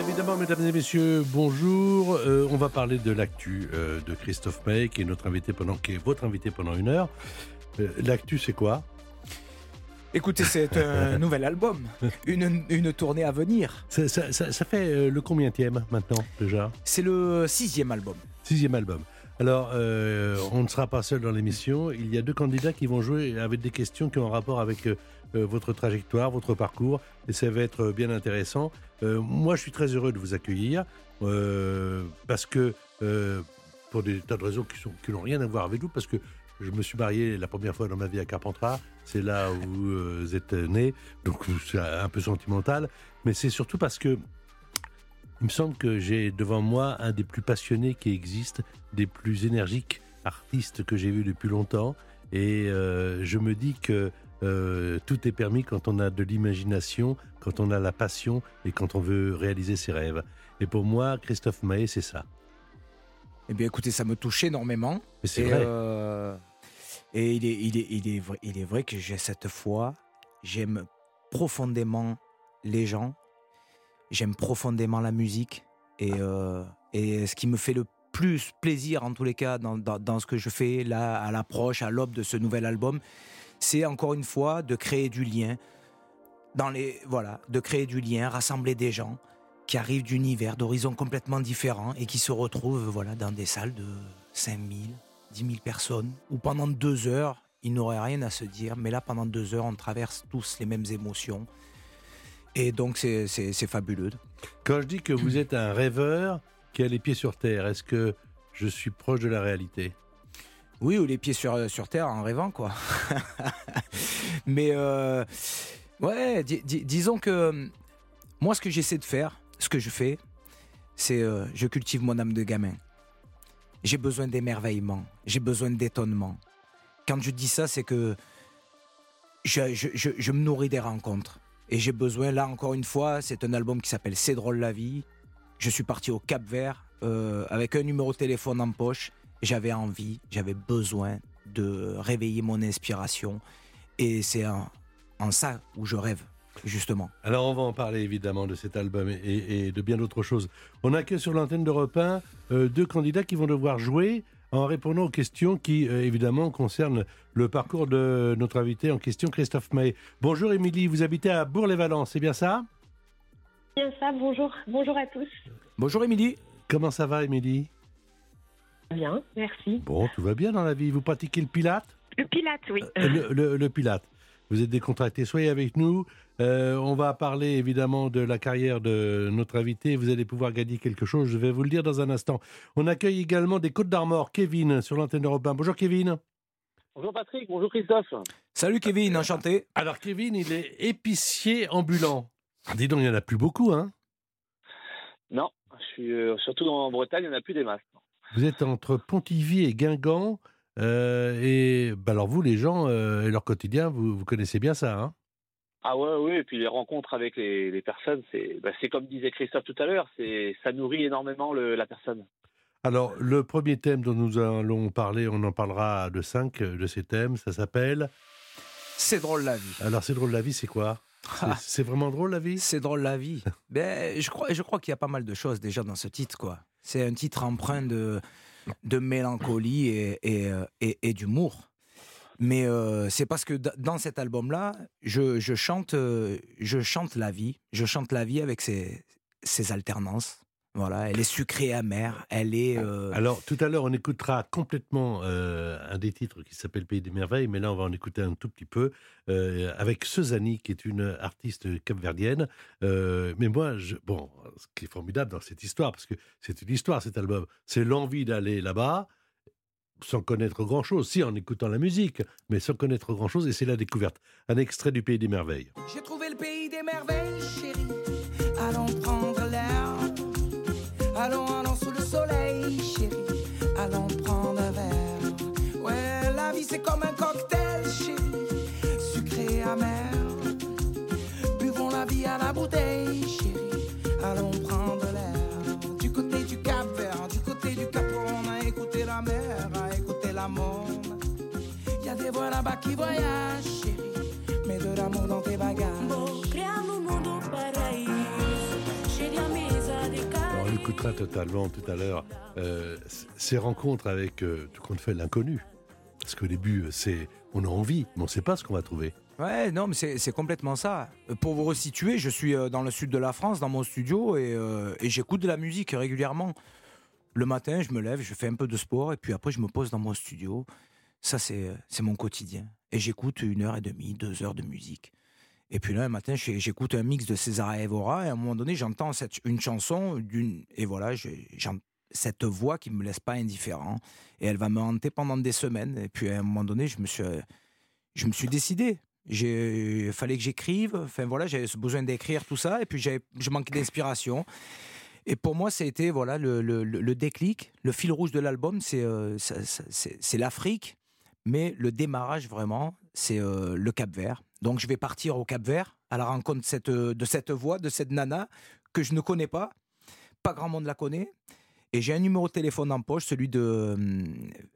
Évidemment, mesdames et messieurs, bonjour. Euh, on va parler de l'actu euh, de Christophe May, qui est notre invité pendant, qui est votre invité pendant une heure. Euh, l'actu, c'est quoi? Écoutez, c'est un nouvel album, une, une, tournée à venir. Ça, ça, ça, ça fait le combienième maintenant déjà? C'est le sixième album. Sixième album. Alors, on ne sera pas seul dans l'émission. Il y a deux candidats qui vont jouer avec des questions qui ont un rapport avec votre trajectoire, votre parcours, et ça va être bien intéressant. Euh, moi, je suis très heureux de vous accueillir euh, parce que, euh, pour des tas de raisons qui, n'ont rien à voir avec vous, parce que je me suis marié la première fois dans ma vie à Carpentras, c'est là où vous êtes né, donc c'est un peu sentimental, mais c'est surtout parce que il me semble que j'ai devant moi un des plus passionnés qui existent, des plus énergiques artistes que j'ai vus depuis longtemps. Et euh, je me dis que euh, tout est permis quand on a de l'imagination, quand on a la passion et quand on veut réaliser ses rêves. Et pour moi, Christophe Mahé, c'est ça. Eh bien, écoutez, ça me touche énormément. Mais c'est et, vrai. euh, et il est, il, est, il, est vrai, il est vrai que j'ai cette foi. J'aime profondément les gens. J'aime profondément la musique. Et, euh, et ce qui me fait le plus plaisir, en tous les cas, dans, dans, dans ce que je fais là, à l'approche, à l'aube de ce nouvel album, c'est encore une fois de créer du lien. Dans les, voilà, de créer du lien, rassembler des gens qui arrivent d'univers, d'horizons complètement différents et qui se retrouvent voilà, dans des salles de 5000, 10 000 personnes, où pendant deux heures, ils n'auraient rien à se dire, mais là, pendant deux heures, on traverse tous les mêmes émotions. Et donc, c'est fabuleux. Quand je dis que vous êtes un rêveur qui a les pieds sur terre, est-ce que je suis proche de la réalité? Oui, ou les pieds sur, sur terre en rêvant, quoi. mais, euh, ouais, dis, dis, disons que moi, ce que j'essaie de faire, ce que je fais, c'est euh, je cultive mon âme de gamin. J'ai besoin d'émerveillement, j'ai besoin d'étonnement. Quand je dis ça, c'est que je, je, me nourris des rencontres. Et j'ai besoin, là encore une fois, c'est un album qui s'appelle C'est drôle la vie. Je suis parti au Cap Vert euh, avec un numéro de téléphone en poche. J'avais envie, j'avais besoin de réveiller mon inspiration. Et c'est en, en ça où je rêve justement. Alors on va en parler évidemment de cet album et, et de bien d'autres choses. On accueille sur l'antenne d'Europe 1 euh, deux candidats qui vont devoir jouer en répondant aux questions qui euh, évidemment concernent le parcours de notre invité en question, Christophe May. Bonjour Émilie, vous habitez à Bourg-les-Valence, c'est bien ça? Bien ça, bonjour, bonjour à tous. Bonjour Émilie. Comment ça va Émilie? Bien, merci. Bon, tout va bien dans la vie. Vous pratiquez le pilate? Le pilate, oui. Euh, le, le, le pilate. Vous êtes décontracté, soyez avec nous. Euh, on va parler évidemment de la carrière de notre invité. Vous allez pouvoir gagner quelque chose, je vais vous le dire dans un instant. On accueille également des Côtes d'Armor, Kevin, sur l'antenne d'Europe 1. Bonjour Kevin. Bonjour Patrick, bonjour Christophe. Salut Kevin, enchanté. Alors Kevin, il est épicier ambulant. Dis donc, il n'y en a plus beaucoup, hein? Non, je suis euh, surtout en Bretagne, il n'y en a plus des masses. Vous êtes entre Pontivy et Guingamp. Euh, et bah alors vous, les gens euh, et leur quotidien, vous, vous connaissez bien ça, hein? Ah ouais, oui, et puis les rencontres avec les, les personnes, c'est bah comme disait Christophe tout à l'heure, ça nourrit énormément le, la personne. Alors, le premier thème dont nous allons parler, on en parlera de cinq de ces thèmes, ça s'appelle... C'est drôle la vie. Alors, c'est drôle la vie, c'est quoi? C'est vraiment drôle la vie? C'est drôle la vie. ben, je crois, je crois qu'il y a pas mal de choses déjà dans ce titre, quoi. C'est un titre empreint de, de mélancolie et, et, et, et d'humour. Mais euh, c'est parce que dans cet album-là, je, je, chante, je chante la vie. Je chante la vie avec ses, ses alternances, Voilà, elle est sucrée amère, elle est. euh, Alors, tout à l'heure, on écoutera complètement euh, un des titres qui s'appelle Pays des Merveilles, mais là, on va en écouter un tout petit peu euh, avec Suzanne, qui est une artiste capverdienne. Euh, mais moi, je, bon, ce qui est formidable dans cette histoire, parce que c'est une histoire, cet album, c'est l'envie d'aller là-bas sans connaître grand-chose, si en écoutant la musique, mais sans connaître grand-chose, et c'est la découverte. Un extrait du Pays des Merveilles. J'ai trouvé le pays des merveilles, chérie. Bouteille, chérie. Allons prendre l'air. Du côté du Cap Vert, du côté du Cap, on a écouté la mer, a écouté la monde. Y a des voix là-bas qui voyagent, chérie. Mets de l'amour dans tes bagages. À on écoutera totalement tout à l'heure euh, ces rencontres avec euh, tout compte fait l'inconnu. Parce qu'au début, euh, c'est on a envie, mais on ne sait pas ce qu'on va trouver. Ouais, non, mais c'est complètement ça. Euh, Pour vous resituer, je suis euh, dans le sud de la France, dans mon studio, et, j'écoute de la musique régulièrement. Le matin, je me lève, je fais un peu de sport, et puis après, je me pose dans mon studio. Ça, c'est mon quotidien. Et j'écoute une heure et demie, deux heures de musique. Et puis là, un matin, j'écoute un mix de César et Evora, et à un moment donné, j'entends une chanson, et voilà, j'ai- j'en- cette voix qui me laisse pas indifférent, et elle va me hanter pendant des semaines. Et puis à un moment donné, je me suis, je me suis décidé. Il fallait que j'écrive. Enfin voilà, j'avais ce besoin d'écrire tout ça. Et puis je manquais d'inspiration. Et pour moi, ça a été voilà le, le- le- déclic, le fil rouge de l'album, c'est euh, l'Afrique, mais le démarrage vraiment, c'est euh, le Cap Vert. Donc je vais partir au Cap Vert à la rencontre cette, de cette voix, de cette nana que je ne connais pas. Pas grand monde la connaît. Et j'ai un numéro de téléphone en poche, celui de euh,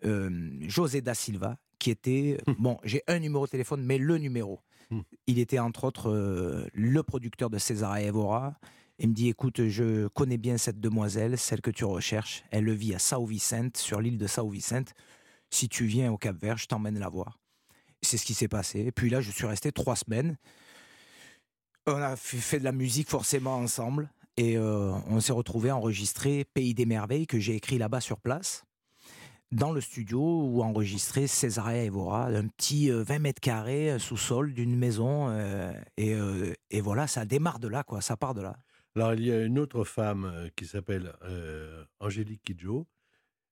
euh, José da Silva, qui était. Bon, j'ai un numéro de téléphone, mais le numéro. Hmm. Il était entre autres euh, le producteur de César et Evora. Il me dit écoute, je connais bien cette demoiselle, celle que tu recherches. Elle vit à Sao Vicente, sur l'île de Sao Vicente. Si tu viens au Cap Vert, je t'emmène la voir. C'est ce qui s'est passé. Et puis là, je suis resté trois semaines. On a fait de la musique forcément ensemble. Et euh, on s'est retrouvé enregistré Pays des Merveilles que j'ai écrit là-bas sur place, dans le studio où enregistré Césaria Evora, un petit euh, 20 mètres carrés, un sous-sol d'une maison. euh, et, euh, et voilà, ça démarre de là, quoi. Ça part de là. Alors, il y a une autre femme euh, qui s'appelle euh, Angélique Kidjo.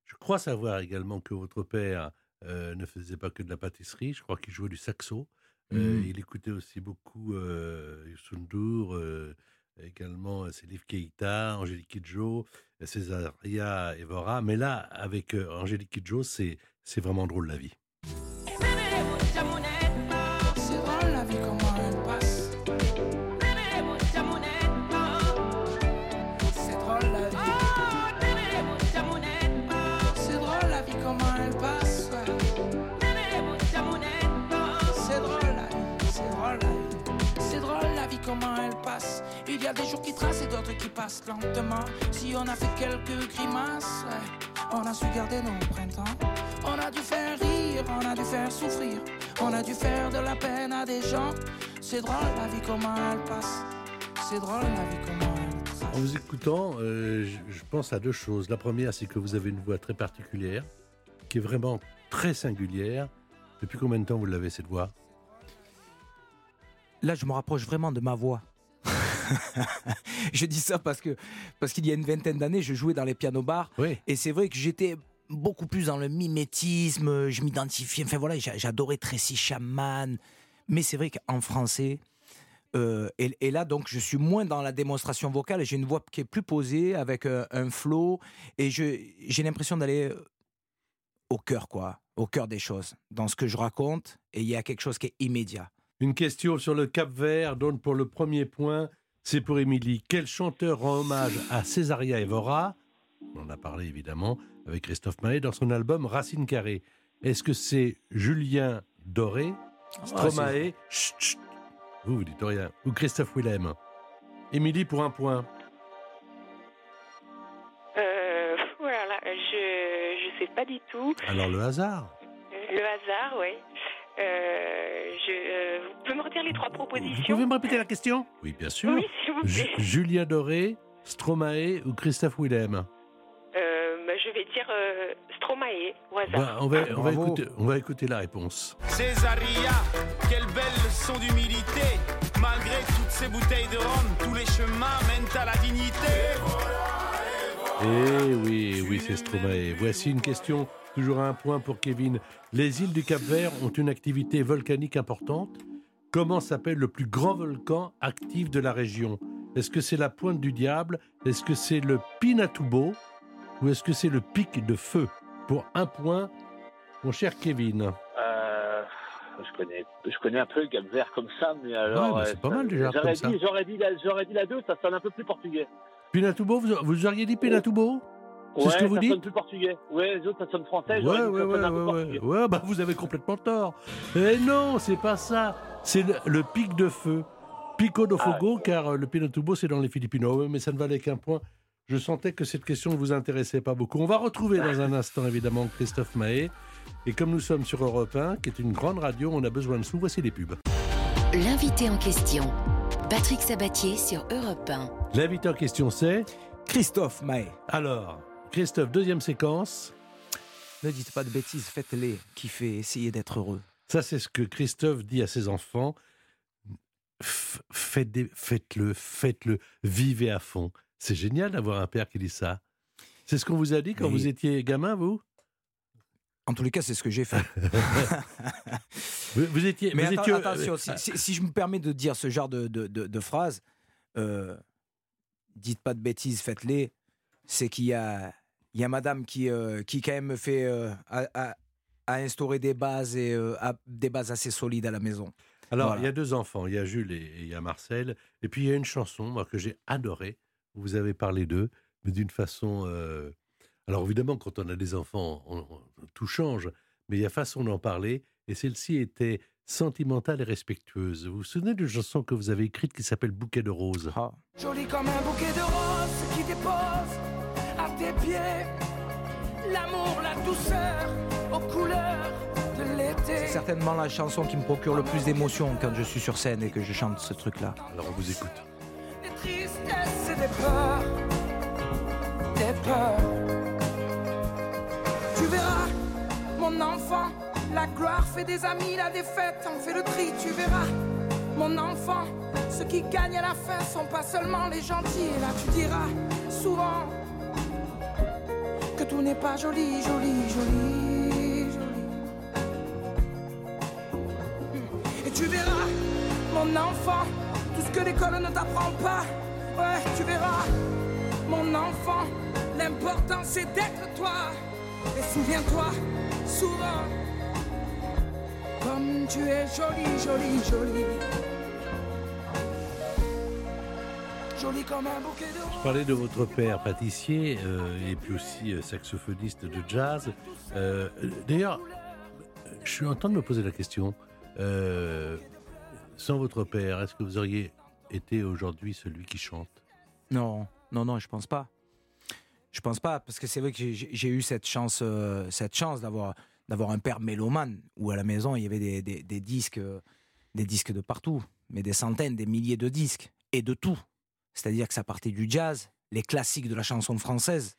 Je crois savoir également que votre père euh, ne faisait pas que de la pâtisserie. Je crois qu'il jouait du saxo. Euh, Mm. il écoutait aussi beaucoup euh, euh, également Salif Keïta, Angélique Kidjo, Césaria Evora. Mais là, avec euh, Angélique Kidjo, c'est vraiment drôle la vie. La vie passe. Il y a des jours qui tracent et d'autres qui passent lentement. Si on a fait quelques grimaces, ouais, on a su garder nos printemps. On a dû faire rire, on a dû faire souffrir. On a dû faire de la peine à des gens. C'est drôle la vie comment elle passe. C'est drôle la vie comment elle trace. En vous écoutant, euh, je pense à deux choses. La première, c'est que vous avez une voix très particulière, qui est vraiment très singulière. Depuis combien de temps vous l'avez, cette voix? Là, je me rapproche vraiment de ma voix. je dis ça parce que parce qu'il y a une vingtaine d'années, je jouais dans les pianos bars Oui. et c'est vrai que j'étais beaucoup plus dans le mimétisme, je m'identifiais, enfin voilà, j'a- j'adorais Tracy Chapman, mais c'est vrai qu'en français, euh, et, et là donc je suis moins dans la démonstration vocale, j'ai une voix qui est plus posée avec euh, un flow et je j'ai l'impression d'aller euh, au cœur quoi, au cœur des choses, dans ce que je raconte et il y a quelque chose qui est immédiat. Une question sur le Cap Vert donne pour le premier point. C'est pour Émilie. Quel chanteur rend hommage à Césaria Evora? On en a parlé évidemment avec Christophe Maé dans son album Racine Carrée. Est-ce que c'est Julien Doré, Stromae, chut, chut. vous vous dites rien, ou Christophe Willem? Émilie pour un point. Euh, voilà, je je sais pas du tout. Alors le hasard. Le hasard, oui. Euh, je, euh, vous pouvez me redire les trois Vous propositions pouvez me répéter la question? Oui, bien sûr. Oui, s'il vous plaît. Julien Doré, Stromae ou Christophe Willem? Euh, bah, je vais dire euh, Stromae, au hasard. Bah, on, va, Ah, on, va écouter, on va écouter la réponse. Césaria, quelle belle leçon d'humilité. Malgré toutes ces bouteilles de rhum, tous les chemins mènent à la dignité. Eh oui, oui, c'est Stromae. Voici une question, toujours à un point pour Kevin. Les îles du Cap-Vert ont une activité volcanique importante. Comment s'appelle le plus grand volcan actif de la région? Est-ce que c'est la Pointe du Diable? Est-ce que c'est le Pinatubo? Ou est-ce que c'est le Pic de Feu? Pour un point, mon cher Kevin. Euh, je connais, je connais un peu le Cap Vert comme ça, mais alors. bah, euh, c'est pas ça- mal déjà, J'aurais comme dit, j'aurais dit, la, j'aurais dit la 2, ça sonne un peu plus portugais. Pinatubo, vous, vous auriez dit Pinatubo? C'est ouais, ce que vous ça dites sonne plus portugais. Ouais, les autres, ça sonne français. Ouais, ouais, ça ouais, ouais, ouais. Ouais, bah vous avez complètement tort. Eh non, c'est pas ça. C'est le, le pic de feu. Pico do Ah, Fogo, car euh, le Pinatubo, c'est dans les Philippines. Mais ça ne valait qu'un point. Je sentais que cette question ne vous intéressait pas beaucoup. On va retrouver dans un instant, évidemment, Christophe Mahé. Et comme nous sommes sur Europe 1, qui est une grande radio, on a besoin de sous. Voici les pubs. L'invité en question. Patrick Sabatier sur Europe 1. L'invité en question, c'est Christophe Maé. Alors, Christophe, deuxième séquence. Ne dites pas de bêtises, faites-les. Kiffez, essayez d'être heureux. Ça, c'est ce que Christophe dit à ses enfants. F- faites des- Faites-le, faites-le, vivez à fond. C'est génial d'avoir un père qui dit ça. C'est ce qu'on vous a dit quand Mais- vous étiez gamin, vous? En tous les cas, c'est ce que j'ai fait. vous, vous étiez. Mais vous atten- étiez- attention, euh, si, si- si je me permets de dire ce genre de, de, de- de phrase, euh, dites pas de bêtises, faites-les. C'est qu'il y a, il y a madame qui, euh, qui quand même me fait euh, a, a- a instauré des bases et a des bases assez solides à la maison. Alors, Voilà. il y a deux enfants, il y a Jules et, et il y a Marcel. Et puis, il y a une chanson, moi, que j'ai adorée. Vous avez parlé d'eux, mais d'une façon. Alors, évidemment, quand on a des enfants, on- on- tout change. Mais il y a façon d'en parler. Et celle-ci était sentimentale et respectueuse. Vous vous souvenez d'une chanson que vous avez écrite qui s'appelle Bouquet de roses? Ah. Joli comme un bouquet de roses qui dépose à tes pieds. L'amour, la douceur aux couleurs de C'est l'été. certainement la chanson qui me procure le plus d'émotions quand je suis sur scène et que je chante ce truc-là. Alors, on vous écoute. Des tristesses et des peurs. Des peurs. Tu verras, mon enfant, la gloire fait des amis, la défaite en fait le tri. Tu verras, mon enfant, ceux qui gagnent à la fin sont pas seulement les gentils. Et là, tu diras souvent que tout n'est pas joli, joli, joli, joli. Et tu verras, mon enfant, tout ce que l'école ne t'apprend pas. Ouais, tu verras, mon enfant, l'important c'est d'être toi. Et souviens-toi, souvent, comme tu es jolie, jolie, jolie. Jolie comme un bouquet de votre père pâtissier euh, et puis aussi euh, saxophoniste de jazz. Euh, D'ailleurs, je suis en train de me poser la question. euh, sans votre père, est-ce que vous auriez été aujourd'hui celui qui chante? Non, non, non, je pense pas. Je pense pas, parce que c'est vrai que j'ai- eu cette chance, euh, cette chance d'avoir d'avoir un père mélomane, où à la maison il y avait des, disques, euh, des disques de partout, mais des centaines, des milliers de disques, et de tout. C'est-à-dire que ça partait du jazz, les classiques de la chanson française,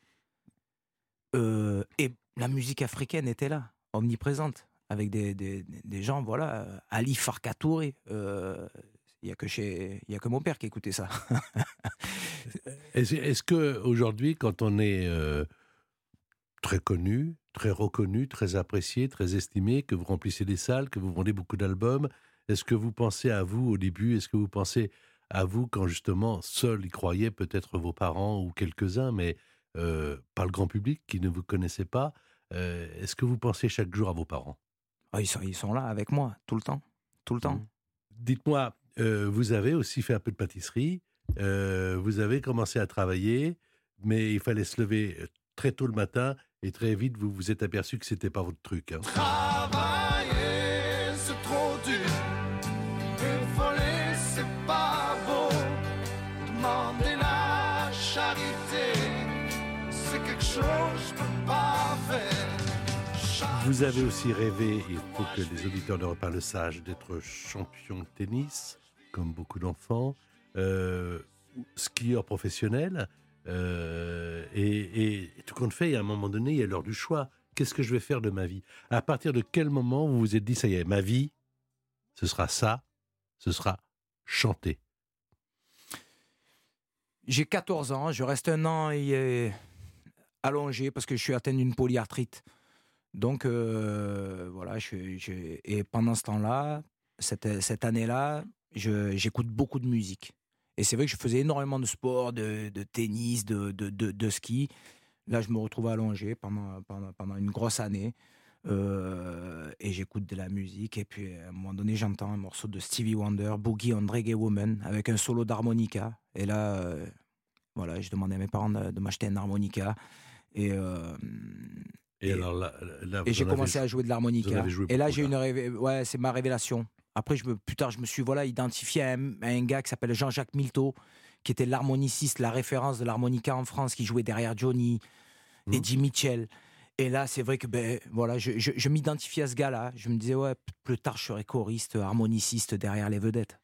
euh, et la musique africaine était là, omniprésente, avec des, des- gens, voilà, Ali Farka Touré, euh, il y a que chez, y a que mon père qui écoutait ça. Est-ce est-ce que aujourd'hui, quand on est euh, très connu, très reconnu, très apprécié, très estimé, que vous remplissez des salles, que vous vendez beaucoup d'albums, est-ce que vous pensez à vous au début? Est-ce que vous pensez à vous quand justement seuls y croyaient peut-être vos parents ou quelques-uns, mais euh, pas le grand public qui ne vous connaissait pas? Euh, Est-ce que vous pensez chaque jour à vos parents? Ah, ils, sont, ils sont là avec moi, tout le temps. Tout le temps. Mhm. Dites-moi, euh, vous avez aussi fait un peu de pâtisserie, euh, vous avez commencé à travailler, mais il fallait se lever très tôt le matin et très vite vous vous êtes aperçu que c'était pas votre truc. hein. Travailler, c'est trop dur. Et voler, c'est pas beau. Demander la charité, c'est quelque chose que je peux pas faire. Chaque Vous avez aussi rêvé, il faut que les auditeurs de repas le sachent, d'être champion de tennis, comme beaucoup d'enfants. Euh, skieur professionnel. euh, et, tout compte fait, à un moment donné, il y a l'heure du choix. Qu'est-ce que je vais faire de ma vie? À partir de quel moment vous vous êtes dit, ça y est, ma vie, ce sera ça, ce sera chanter J'ai 14 ans, je reste un an euh, allongé parce que je suis atteint d'une polyarthrite. Donc euh, voilà, et pendant ce temps-là, cette, année-là, j'écoute beaucoup de musique. Et c'est vrai que je faisais énormément de sport, de, de tennis, de, de, de- ski. Là, je me retrouve allongé pendant, pendant, pendant une grosse année. euh, et j'écoute de la musique. Et puis, à un moment donné, j'entends un morceau de Stevie Wonder, Boogie on Reggae Woman, avec un solo d'harmonica. Et là, euh, voilà, j'ai demandé à mes parents de, m'acheter un harmonica. Et, euh, Et, j'ai en commencé à jouer de l'harmonica. Et là, j'ai une révé- ouais, c'est ma révélation. Après, je me, plus tard, je me suis voilà identifié à un, à un gars qui s'appelle Jean-Jacques Milteau, qui était l'harmoniciste, la référence de l'harmonica en France, qui jouait derrière Johnny, Mhm. Eddie Mitchell. Et là, c'est vrai que ben voilà, je, je, je m'identifie à ce gars-là. Je me disais ouais, plus tard, je serai choriste, harmoniciste derrière les vedettes.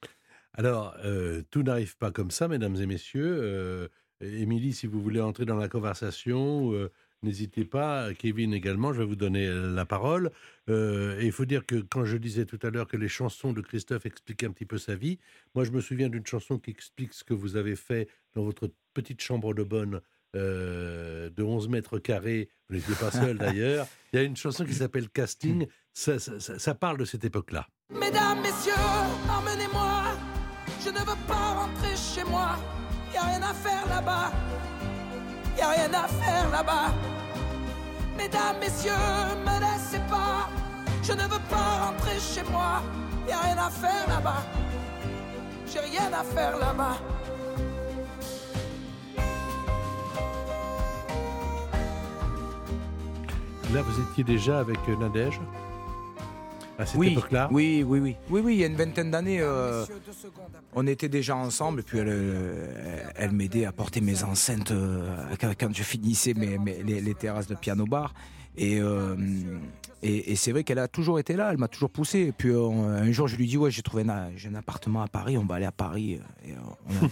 Alors, euh, tout n'arrive pas comme ça, mesdames et messieurs. Euh, Émilie, si vous voulez entrer dans la conversation, euh, n'hésitez pas. Kevin également, je vais vous donner euh, la parole. Euh, et il faut dire que quand je disais tout à l'heure que les chansons de Christophe expliquaient un petit peu sa vie, moi je me souviens d'une chanson qui explique ce que vous avez fait dans votre petite chambre de bonne euh, de 11 mètres carrés. Vous n'étiez pas seul d'ailleurs. Il y a une chanson qui s'appelle Casting. Ça, ça- ça- ça parle de cette époque-là. Mesdames, messieurs, emmenez-moi. Je ne veux pas rentrer chez moi. Y a rien à faire là-bas. Y a rien à faire là-bas. Mesdames, messieurs, me laissez pas. Je ne veux pas rentrer chez moi. Y a rien à faire là-bas. J'ai rien à faire là-bas. Là, vous étiez déjà avec Nadège à cette oui, époque-là oui, oui, oui, oui, oui. Il y a une vingtaine d'années, euh, on était déjà ensemble. Et puis elle, euh, elle m'aidait à porter mes enceintes euh, quand, je finissais mes, mes- les, les terrasses de piano bar. Et, euh, et, et c'est vrai qu'elle a toujours été là. Elle m'a toujours poussé. Et puis un jour, je lui dis ouais, j'ai trouvé un, un appartement à Paris. On va aller à Paris. Et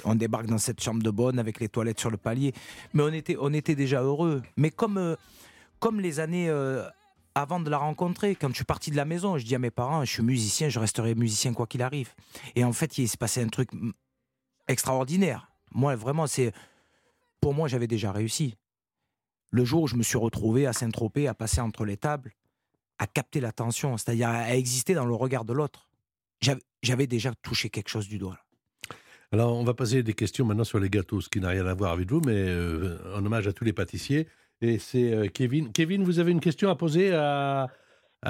on, on débarque dans cette chambre de bonne avec les toilettes sur le palier. Mais on était, on était déjà heureux. Mais comme, comme les années euh, avant de la rencontrer, quand je suis parti de la maison, je dis à mes parents, je suis musicien, je resterai musicien quoi qu'il arrive. Et en fait, il s'est passé un truc extraordinaire. Moi, vraiment, c'est. Pour moi, j'avais déjà réussi. Le jour où je me suis retrouvé à Saint-Tropez, à passer entre les tables, à capter l'attention, c'est-à-dire à exister dans le regard de l'autre, j'avais- déjà touché quelque chose du doigt. Alors, on va poser des questions maintenant sur les gâteaux, ce qui n'a rien à voir avec vous, mais euh, en hommage à tous les pâtissiers. Et c'est euh, Kevin. Kevin, vous avez une question à poser à,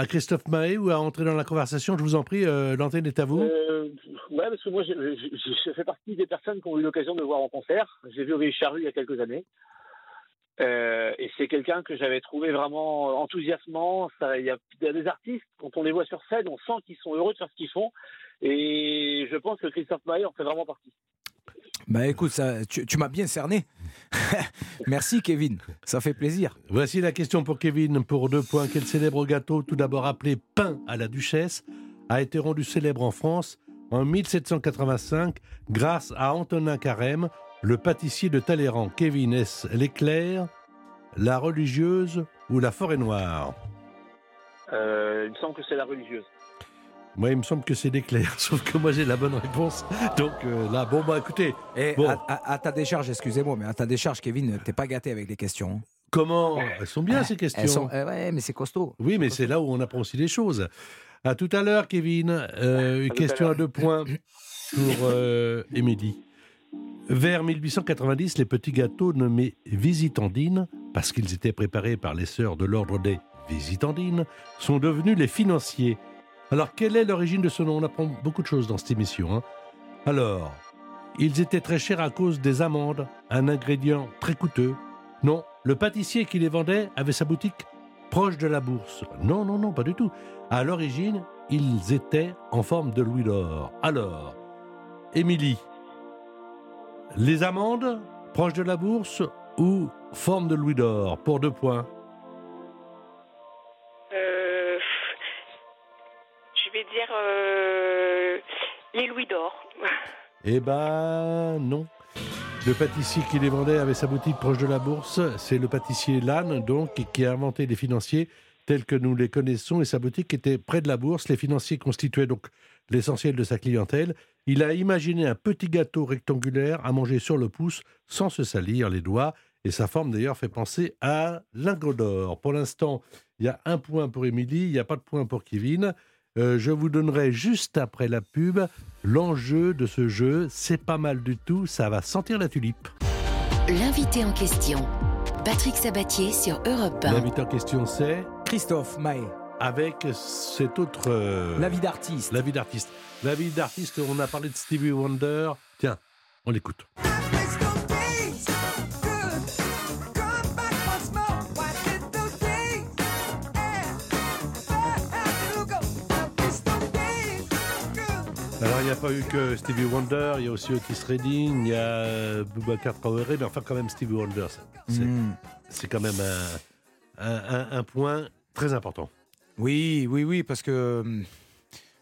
Christophe Mahé ou à entrer dans la conversation? Je vous en prie, euh, l'antenne est à vous. Euh, ouais, parce que moi, je fais partie des personnes qui ont eu l'occasion de voir en concert. J'ai vu Richard Rue il y a quelques années. Euh, et c'est quelqu'un que j'avais trouvé vraiment enthousiasmant. Il y, y a des artistes, quand on les voit sur scène, on sent qu'ils sont heureux de faire ce qu'ils font. Et je pense que Christophe Maé en fait vraiment partie. Bah écoute, ça, tu, tu m'as bien cerné. Merci Kevin, ça fait plaisir. Voici la question pour Kevin pour deux points. Quel célèbre gâteau, tout d'abord appelé pain à la duchesse, a été rendu célèbre en France en 1785 grâce à Antonin Carême, le pâtissier de Talleyrand Kevin S. L'éclair, la religieuse ou la forêt noire? Euh, il me semble que c'est la religieuse. Moi, il me semble que c'est l'éclair, sauf que moi j'ai la bonne réponse. Donc euh, là, bon, bah écoutez, Et Bon. à, à- à ta décharge, excusez-moi, mais à ta décharge, Kevin, t'es pas gâté avec les questions. hein. comment? Elles sont bien ces questions. Elles sont, euh, ouais, mais c'est costaud. Oui, mais c'est là où on apprend aussi des choses. À tout à l'heure, Kevin. Euh, une à question à deux points pour euh, Émilie. Vers 1890, les petits gâteaux nommés visitandines, parce qu'ils étaient préparés par les sœurs de l'ordre des visitandines, sont devenus les financiers. Alors, quelle est l'origine de ce nom? On apprend beaucoup de choses dans cette émission. hein. Alors, ils étaient très chers à cause des amandes, un ingrédient très coûteux. Non, le pâtissier qui les vendait avait sa boutique proche de la bourse. Non, non, non, pas du tout. À l'origine, ils étaient en forme de louis d'or. Alors, Émilie, les amandes proches de la bourse ou forme de louis d'or? Pour deux points les louis d'or. Eh ben non. Le pâtissier qui les vendait avait sa boutique proche de la bourse. C'est le pâtissier Lannes, donc, qui a inventé les financiers tels que nous les connaissons et sa boutique était près de la bourse. Les financiers constituaient donc l'essentiel de sa clientèle. Il a imaginé un petit gâteau rectangulaire à manger sur le pouce sans se salir les doigts. Et sa forme d'ailleurs fait penser à lingot d'or. Pour l'instant, il y a un point pour Émilie, il n'y a pas de point pour Kevin. Euh, je vous donnerai juste après la pub l'enjeu de ce jeu. C'est pas mal du tout, ça va sentir la tulipe. L'invité en question, Patrick Sabatier sur Europe 1. L'invité en question, c'est Christophe Maé, avec cet autre. euh, la vie d'artiste. La vie d'artiste. La vie d'artiste, on a parlé de Stevie Wonder. Tiens, on l'écoute. N'y a pas eu que Stevie Wonder, il y a aussi Otis Redding, il y a euh, Boubacar Traoré, mais enfin, quand même, Stevie Wonder, c'est Mm. c'est quand même un, un- un- un point très important. Oui, oui, oui, parce que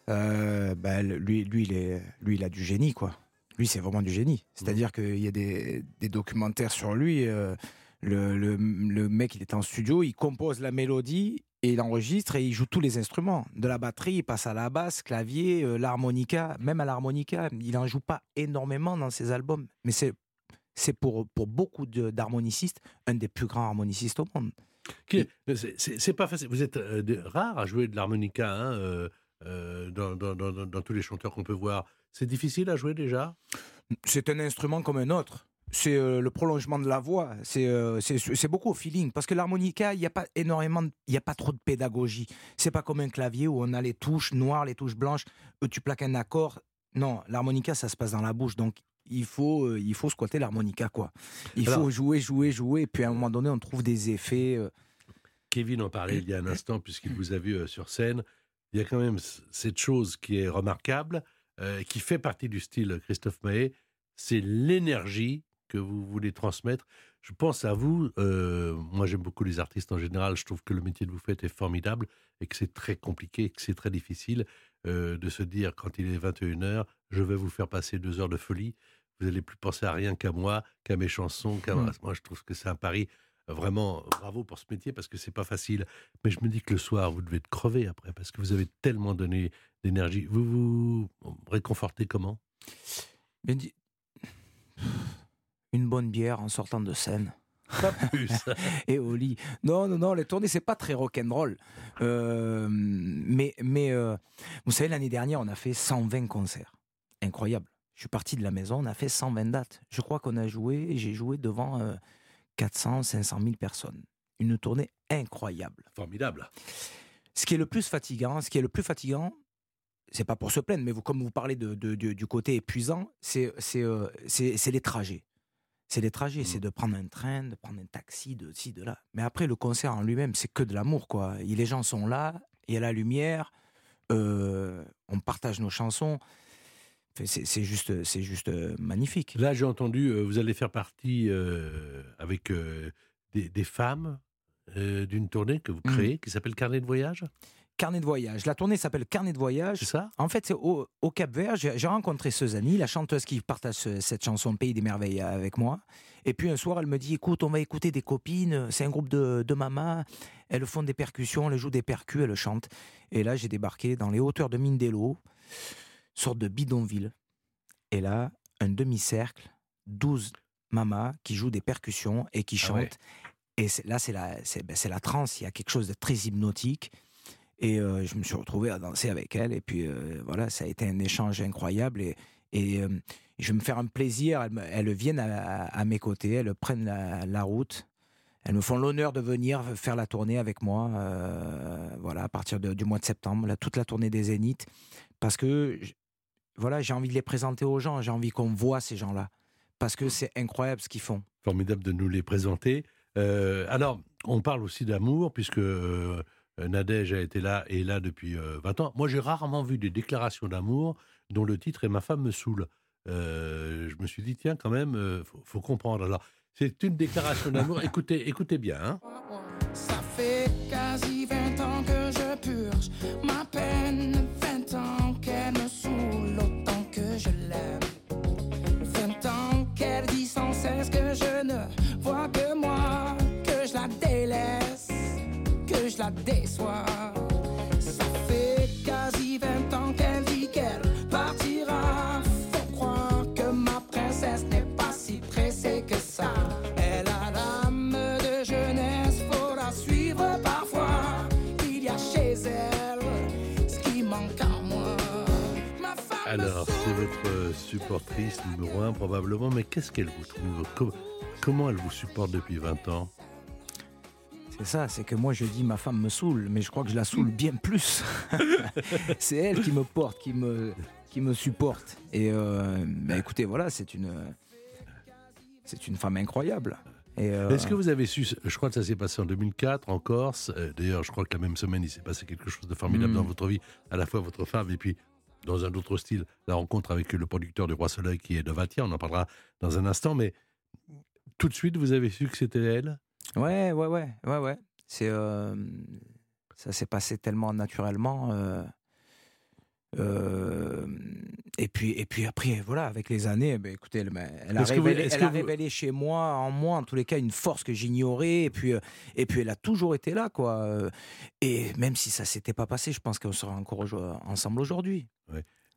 euh, bah, lui, lui, il est, lui, il a du génie, quoi. Lui, c'est vraiment du génie. C'est-à-dire qu'il y a des, des documentaires sur lui. euh, le, le- le mec, il est en studio, il compose la mélodie et il enregistre et il joue tous les instruments. De la batterie, il passe à la basse, clavier, euh, l'harmonica, même à l'harmonica. Il n'en joue pas énormément dans ses albums, mais c'est c'est pour, pour beaucoup de- d'harmonicistes un des plus grands harmonicistes au monde. Qui- c'est- pas facile. Vous êtes euh, rare à jouer de l'harmonica hein, euh, dans- dans- dans tous les chanteurs qu'on peut voir. C'est difficile à jouer déjà? C'est un instrument comme un autre. C'est euh, le prolongement de la voix. C'est euh, c'est beaucoup au feeling. Parce que l'harmonica, il n'y a pas énormément, il y a pas trop de pédagogie. C'est pas comme un clavier où on a les touches noires, les touches blanches. où tu plaques un accord. Non, l'harmonica, ça se passe dans la bouche. Donc il faut, euh, il faut squatter l'harmonica, quoi. Il Alors- faut jouer, jouer, jouer. Et puis à un moment donné, on trouve des effets. euh, Kevin en parlait il y a un instant, puisqu'il vous a vu euh, sur scène. Il y a quand même cette chose qui est remarquable, euh, qui fait partie du style Christophe Maé, c'est l'énergie que vous voulez transmettre. Je pense à vous, euh, moi j'aime beaucoup les artistes en général, je trouve que le métier que vous faites est formidable et que c'est très compliqué, que c'est très difficile euh, de se dire quand il est 21h, je vais vous faire passer deux heures de folie, vous n'allez plus penser à rien qu'à moi, qu'à mes chansons, qu'à Mm. moi je trouve que c'est un pari vraiment bravo pour ce métier parce que c'est pas facile. Mais je me dis que le soir, vous devez être crevé après parce que vous avez tellement donné d'énergie. Vous vous réconfortez comment? Une bonne bière en sortant de scène. Pas plus. et au lit. Non, non, non, les tournées, c'est pas très rock'n'roll. Euh, mais, mais euh, vous savez, l'année dernière, on a fait 120 concerts. Incroyable. Je suis parti de la maison, on a fait 120 dates. Je crois qu'on a joué, j'ai joué devant euh, 400, 500 000 personnes. Une tournée incroyable. Formidable. Ce qui est le plus fatigant, ce qui est le plus fatigant, c'est pas pour se plaindre, mais vous, comme vous parlez de, de- de- du côté épuisant, c'est euh, les trajets. C'est les trajets, c'est de prendre un train, de prendre un taxi, de ci, de là. Mais après, le concert en lui-même, c'est que de l'amour, quoi. Et les gens sont là, il y a la lumière, euh, on partage nos chansons. C'est juste, c'est juste euh, magnifique. Là, j'ai entendu, euh, vous allez faire partie euh, avec des, des femmes d'une tournée que vous Mhm. créez qui s'appelle Carnet de voyage? Carnet de voyage. La tournée s'appelle Carnet de voyage. C'est ça En fait, c'est au, au Cap Vert, j'ai rencontré Suzanne, la chanteuse qui partage ce- cette chanson Pays des Merveilles avec moi. Et puis un soir, elle me dit Écoute, on va écouter des copines, c'est un groupe de, de mamas, elles font des percussions, elles jouent des percus, elles chantent. Et là, j'ai débarqué dans les hauteurs de Mindelo, sorte de bidonville. Et là, un demi-cercle, 12 mamas qui jouent des percussions et qui Ah chantent. ouais. Et là, c'est la, c'est ben, c'est la transe, il y a quelque chose de très hypnotique. Et euh, je me suis retrouvé à danser avec elle. Et puis euh, voilà, ça a été un échange incroyable. Et, euh, je vais me faire un plaisir. Elles, viennent à, mes côtés, elles prennent la, route. Elles me font l'honneur de venir faire la tournée avec moi. voilà, à partir du mois de septembre, là, toute la tournée des Zéniths. Parce que voilà, j'ai envie de les présenter aux gens. J'ai envie qu'on voit ces gens-là. Parce que c'est incroyable ce qu'ils font. Formidable de nous les présenter. Alors, on parle aussi d'amour, puisque Nadège a été là et est là depuis euh, 20 ans. Moi, j'ai rarement vu des déclarations d'amour dont le titre est Ma femme me saoule. Euh, je me suis dit, tiens, quand même, euh, faut, faut comprendre. Alors, c'est une déclaration d'amour. écoutez, écoutez bien. hein. Ça fait quasi 20 ans que je la déçois. Ça fait quasi 20 ans qu'elle dit qu'elle partira. Faut croire que ma princesse n'est pas si pressée que ça. Elle a l'âme de jeunesse, faut la suivre parfois. Il y a chez elle ce qui manque à moi. Ma femme Alors, c'est votre supportrice numéro un probablement, mais qu'est-ce qu'elle vous trouve? Com- Comment elle vous supporte depuis 20 ans? C'est ça, c'est que moi je dis ma femme me saoule, mais je crois que je la saoule bien plus. c'est elle qui me porte, qui me, qui me supporte. Et euh, bah, écoutez, voilà, c'est une, c'est une femme incroyable. Euh, Est-ce que vous avez su, je crois que ça s'est passé en 2004 en Corse, euh, d'ailleurs je crois que la même semaine il s'est passé quelque chose de formidable Mm. dans votre vie, à la fois votre femme et puis dans un autre style, la rencontre avec le producteur du Roi Soleil qui est de Vatia, on en parlera dans un instant, mais tout de suite vous avez su que c'était elle? Ouais, ouais, ouais, ouais, ouais. C'est, euh, ça s'est passé tellement naturellement. euh, euh, et puis, et puis après, voilà, avec les années, ben, écoutez, elle, a, Est-ce que vous- révélé, est-ce elle que a vous- révélé chez moi, en moi, en tous les cas, une force que j'ignorais. Et puis, et puis, elle a toujours été là, quoi. Et même si ça s'était pas passé, je pense qu'on serait encore ensemble aujourd'hui.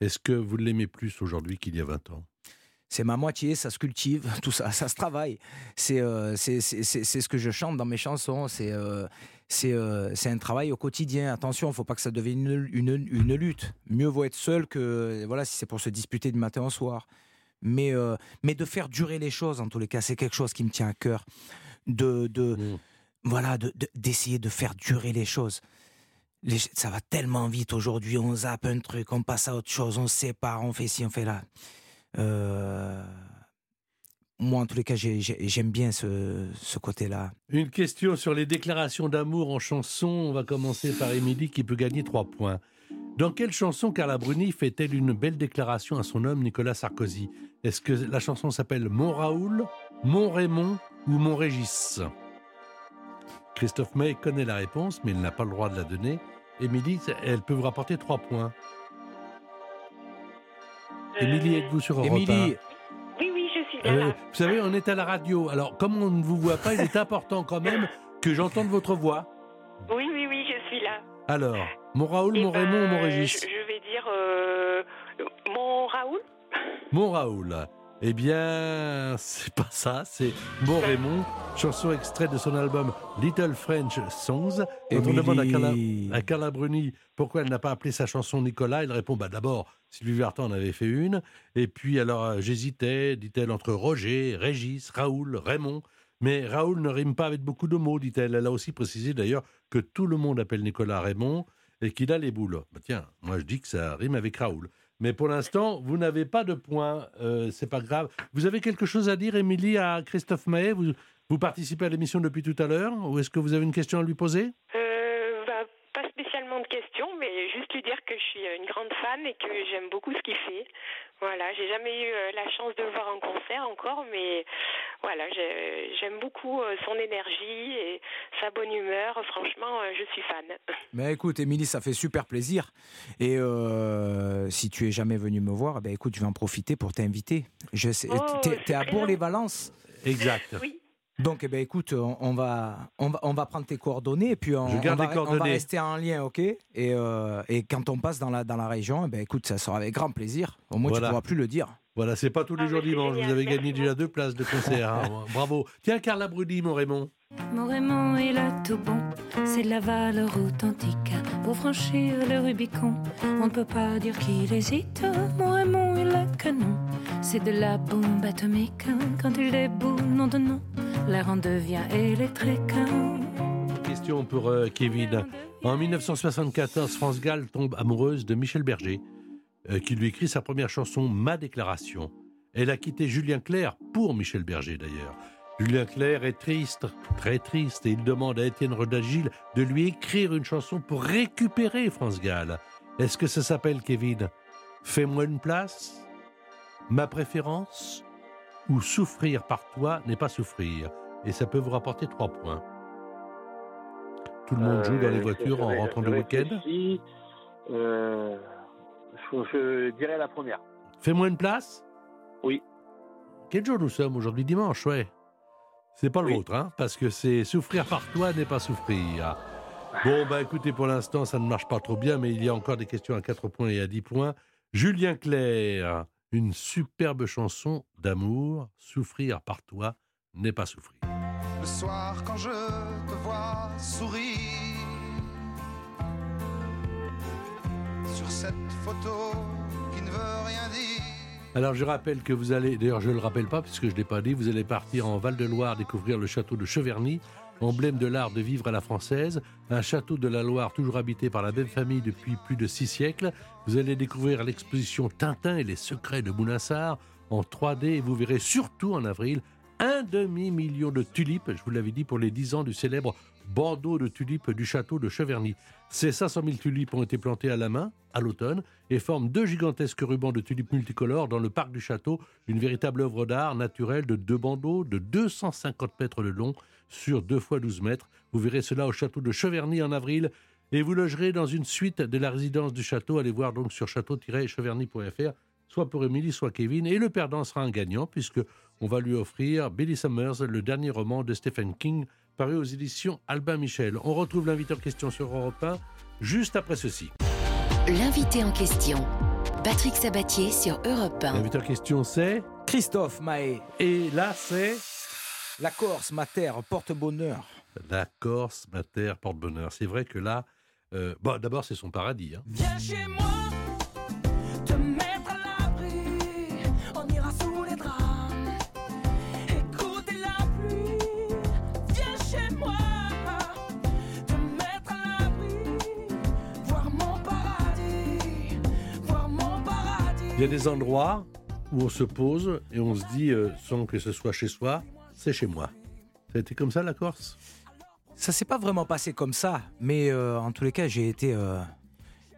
Est-ce que vous l'aimez plus aujourd'hui qu'il y a 20 ans? C'est ma moitié, ça se cultive, tout ça, ça se travaille. C'est euh, c'est ce que je chante dans mes chansons. C'est euh, c'est euh, un travail au quotidien. Attention, faut pas que ça devienne une, une, une lutte. Mieux vaut être seul que voilà si c'est pour se disputer du matin au soir. Mais euh, mais de faire durer les choses en tous les cas, c'est quelque chose qui me tient à cœur. De de Mm. voilà de- de- d'essayer de, faire durer les choses. Les- ça va tellement vite aujourd'hui, on zappe un truc, on passe à autre chose, on se sépare, on fait ci, on fait là. Euh, moi, en tous les cas, j'ai- j'ai- j'aime bien ce, ce côté-là. Une question sur les déclarations d'amour en chanson. On va commencer par Émilie qui peut gagner 3 points. Dans quelle chanson Carla Bruni fait-elle une belle déclaration à son homme Nicolas Sarkozy? Est-ce que la chanson s'appelle Mon Raoul, Mon Raymond ou Mon Régis? Christophe May connaît la réponse, mais il n'a pas le droit de la donner. Émilie, elle peut vous rapporter 3 points. Émilie, êtes-vous sur Europe Émilie, Oui, oui, je suis un là. Euh, Vous savez, on est à la radio. Alors, comme on ne vous voit pas, il est important quand même que j'entende votre voix. Oui, oui, oui, je suis là. Alors, mon Raoul, Eh mon ben, Raymond ou mon Régis je, je vais dire euh, mon Raoul. Mon Raoul. Eh bien, c'est pas ça, c'est Mon Raymond, chanson extraite de son album Little French Songs. Quand on demande à Carla, à Carla Bruni pourquoi elle n'a pas appelé sa chanson Nicolas, elle répond bah d'abord, Sylvie Vartan en avait fait une, et puis alors euh, j'hésitais, dit-elle, entre Roger, Régis, Raoul, Raymond. Mais Raoul ne rime pas avec beaucoup de mots, dit-elle. Elle a aussi précisé d'ailleurs que tout le monde appelle Nicolas Raymond et qu'il a les boules. Bah tiens, moi je dis que ça rime avec Raoul. Mais pour l'instant, vous n'avez pas de points, euh, c'est pas grave. Vous avez quelque chose à dire, Émilie, à Christophe Maé? Vous, vous participez à l'émission depuis tout à l'heure Ou est-ce que vous avez une question à lui poser? Euh, bah, pas spécialement de questions, mais juste lui dire que je suis une grande fan et que j'aime beaucoup ce qu'il fait. Voilà, j'ai jamais eu euh, la chance de le voir en concert encore, mais voilà, j'ai- j'aime beaucoup euh, son énergie et sa bonne humeur. Franchement, euh, je suis fan. Mais écoute, Émilie, ça fait super plaisir. Et euh, si tu es jamais venu me voir, ben écoute, je vais en profiter pour t'inviter. Je sais, Oh, t'es, à Bourg-les-Valences. Exact. Oui. Donc, eh ben, écoute, on, on va, on, va, on va prendre tes coordonnées et puis on, va, on va coordonnées. rester en lien, ok? Et, euh, et quand on passe dans la, dans la région, eh ben, écoute, ça sera avec grand plaisir. Au moins, Voilà. tu pourras plus le dire. Voilà, c'est pas tous les Ah, jours dimanche. Vous avez gagné déjà deux places de concert. hein. Bravo. Tiens, Carla Bruni, mon Raymond. Mon Raymond, il a tout bon, c'est de la valeur authentique. Pour franchir le Rubicon, on ne peut pas dire qu'il hésite. Mon Raymond, il a canon, c'est de la bombe atomique. Quand il déboule, non de non, l'air en devient électrique. Question pour euh, Kevin. En 1974, France Gall tombe amoureuse de Michel Berger, qui lui écrit sa première chanson Ma déclaration. Elle a quitté Julien Clerc pour Michel Berger d'ailleurs. Julien Clerc est triste, très triste, et il demande à Étienne Rodagil de lui écrire une chanson pour récupérer France Gall. Est-ce que ça s'appelle, Kevin Fais-moi une place? Ma préférence? Ou souffrir par toi n'est pas souffrir Et ça peut vous rapporter trois points. Tout le monde joue dans les Euh, voitures en rentrant du week-end? Je, je dirais la première. Fais-moi une place Oui. Quel jour nous sommes? Aujourd'hui Dimanche, ouais. C'est pas le Oui. vôtre, hein, parce que c'est souffrir par toi n'est pas souffrir. Bon, bah écoutez, pour l'instant, ça ne marche pas trop bien, mais il y a encore des questions à 4 points et à 10 points. Julien Clerc, une superbe chanson d'amour. Souffrir par toi n'est pas souffrir. Le soir quand je te vois sourire cette photo qui ne veut rien dire. Alors je rappelle que vous allez, d'ailleurs je ne le rappelle pas puisque je ne l'ai pas dit, vous allez partir en Val-de-Loire découvrir le château de Cheverny, emblème de l'art de vivre à la française, un château de la Loire toujours habité par la même famille depuis plus de six siècles. Vous allez découvrir l'exposition Tintin et les secrets de Moulinsart en 3D et vous verrez surtout en avril un demi-million de tulipes, je vous l'avais dit, pour les 10 ans du célèbre bandeau de tulipes du château de Cheverny. Ces 500 000 tulipes ont été plantées à la main à l'automne et forment deux gigantesques rubans de tulipes multicolores dans le parc du château, une véritable œuvre d'art naturelle de deux bandeaux de 250 mètres de long sur 2 fois 12 mètres. Vous verrez cela au château de Cheverny en avril et vous logerez dans une suite de la résidence du château. Allez voir donc sur château-cheverny.fr, soit pour Émilie, soit Kevin. Et le perdant sera un gagnant puisque on va lui offrir Billy Summers, le dernier roman de Stephen King, paru aux éditions Albin Michel. On retrouve l'invité en question sur Europe 1 juste après ceci. L'invité en question, Patrick Sabatier sur Europe 1. L'invité en question, c'est Christophe Mahé, Et là, c'est la Corse, ma terre, porte bonheur. la Corse, ma terre, porte-bonheur. C'est vrai que là, euh, bon, d'abord, c'est son paradis. hein. Viens chez moi, Il y a des endroits où on se pose et on se dit, euh, sans que ce soit chez soi, c'est chez moi. Ça a été comme ça, la Corse? Ça s'est pas vraiment passé comme ça, mais euh, en tous les cas, j'ai été, euh,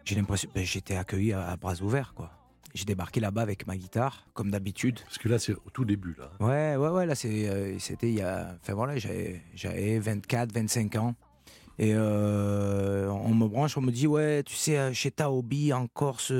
j'ai l'impression, ben, j'étais accueilli à, à bras ouverts, quoi. J'ai débarqué là-bas avec ma guitare, comme d'habitude. Parce que là, c'est au tout début, là. Ouais, ouais, ouais, là, c'est, c'était il y a. Enfin voilà, j'avais, j'avais 24, 25 ans. Et euh, on me branche, on me dit, ouais, tu sais, chez Taobi, en Corse,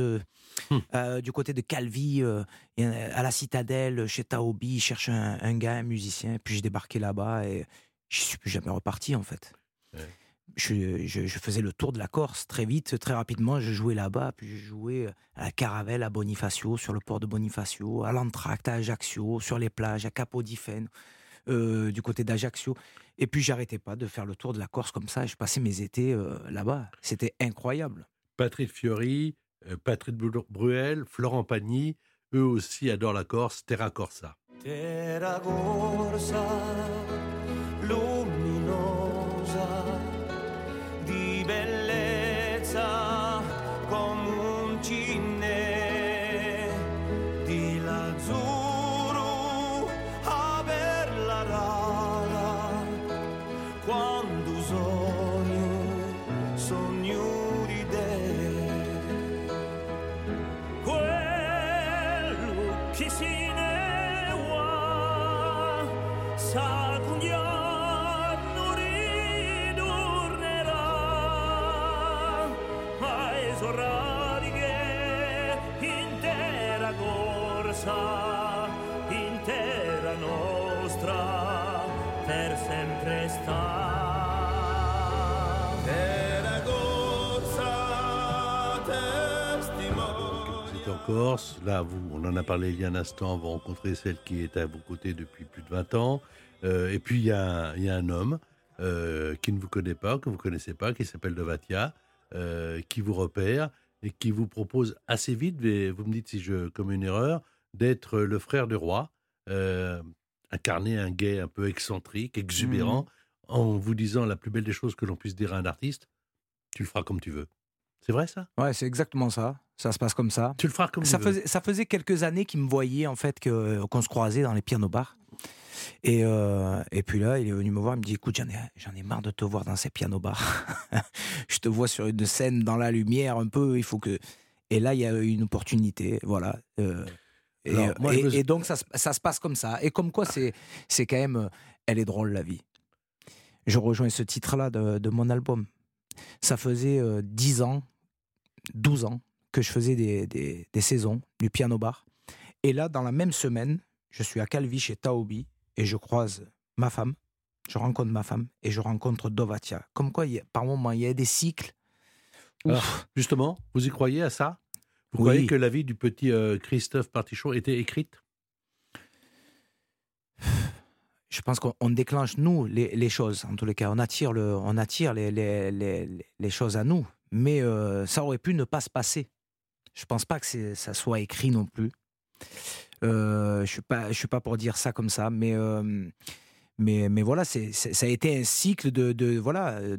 euh, euh, du côté de Calvi, euh, a- à la citadelle, chez Taobi, ils cherchent un, un gars, un musicien. Puis j'ai débarqué là-bas et je suis plus jamais reparti, en fait. Ouais. Je, je- je faisais le tour de la Corse très vite, très rapidement. Je jouais là-bas, puis je jouais à la Caravelle, à Bonifacio, sur le port de Bonifacio, à l'Entracte, à Ajaccio, sur les plages, à Capodifène, euh, du côté d'Ajaccio. Et puis j'arrêtais pas de faire le tour de la Corse comme ça. Je passais mes étés euh, là-bas. C'était incroyable. Patrick Fiori, euh, Patrick Bru- Bruel, Florent Pagny, eux aussi adorent la Corse, Terra Corsa. Terra corsa, Corse. Là, vous, on en a parlé il y a un instant. Vous rencontrez celle qui est à vos côtés depuis plus de 20 ans. Euh, et puis, il y, a un- il y a un homme euh, qui ne vous connaît pas, que vous ne connaissez pas, qui s'appelle Dovatia, euh, qui vous repère et qui vous propose assez vite, mais vous me dites si je commets une erreur, d'être le frère du roi, incarner un gay un peu excentrique, exubérant, en vous disant la plus belle des choses que l'on puisse dire à un artiste, tu le feras comme tu veux. C'est vrai ça? Ouais, c'est exactement ça. Ça se passe comme ça. Tu le feras comme Ça veux. faisait, ça faisait quelques années qu'il me voyait, en fait, que, qu'on se croisait dans les pianos bars. Et, euh, et puis là, il est venu me voir, il me dit Écoute, j'en ai, j'en ai marre de te voir dans ces pianos bars. je te vois sur une scène dans la lumière, un peu, il faut que. Et là, il y a eu une opportunité, voilà. euh, et, Alors, moi, je et- me- et donc, ça, se- ça se passe comme ça. Et comme quoi, c'est, c'est quand même. euh, Elle est drôle, la vie. Je rejoins ce titre-là de, de mon album. Ça faisait euh, 10 ans, 12 ans que je faisais des, des- des saisons du piano bar. Et là, dans la même semaine, je suis à Calvi chez Taobi et je croise ma femme je rencontre ma femme et je rencontre Dovatia. Comme quoi, il y a- par moment, il y a des cycles. Alors, Ouf. Justement, vous y croyez à ça? Vous Oui. croyez que la vie du petit euh, Christophe Partichon était écrite? Je pense qu'on on déclenche, nous, les, les choses. En tous les cas, on attire, le, on attire les, les, les, les choses à nous. Mais euh, ça aurait pu ne pas se passer. Je pense pas que ça soit écrit non plus. Euh, je suis pas, je suis pas pour dire ça comme ça, mais euh, mais mais voilà, ça a été un cycle de, voilà. euh,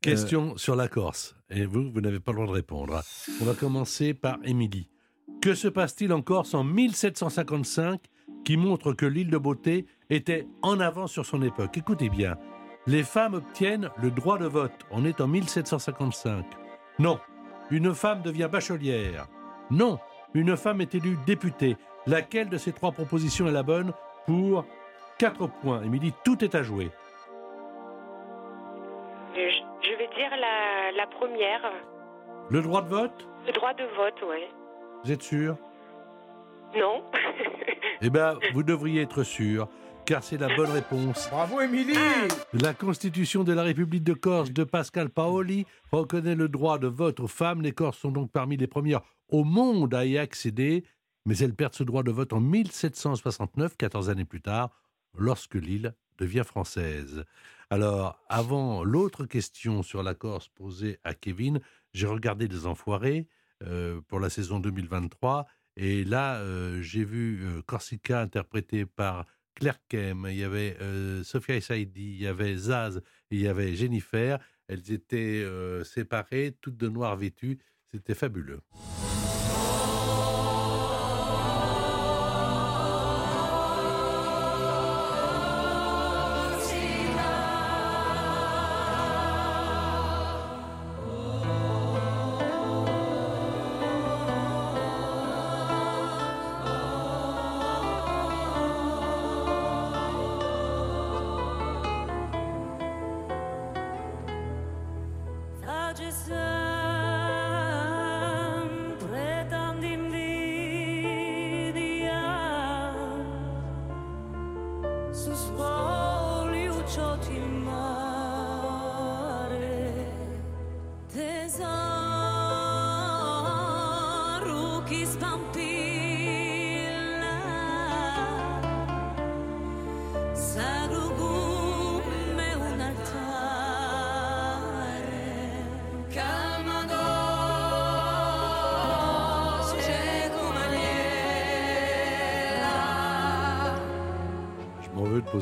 Question sur la Corse. Et vous, vous n'avez pas le droit de répondre. On va commencer par Émilie. Que se passe-t-il en Corse en 1755 qui montre que l'île de Beauté était en avance sur son époque? Écoutez bien. Les femmes obtiennent le droit de vote. On est en 1755. Non. Une femme devient bachelière. Non. Une femme est élue députée. Laquelle de ces trois propositions est la bonne pour 4 points Émilie, tout est à jouer. Je, vais dire la, la première. Le droit de vote Le droit de vote, ouais. Vous êtes sûr? Non. Eh bien, vous devriez être sûr, car c'est la bonne réponse. Bravo, Émilie La Constitution de la République de Corse de Pascal Paoli reconnaît le droit de vote aux femmes. Les Corses sont donc parmi les premières au monde à y accéder, mais elles perdent ce droit de vote en 1769, 14 années plus tard, lorsque l'île devient française. Alors, avant l'autre question sur la Corse posée à Kevin, j'ai regardé Les Enfoirés euh, pour la saison 2023, et là, euh, j'ai vu euh, Corsica interprété par Claire Kem, il y avait euh, Sophia Saidi, il y avait Zaz, il y avait Jennifer. Elles étaient euh, séparées, toutes de noir vêtues. C'était fabuleux.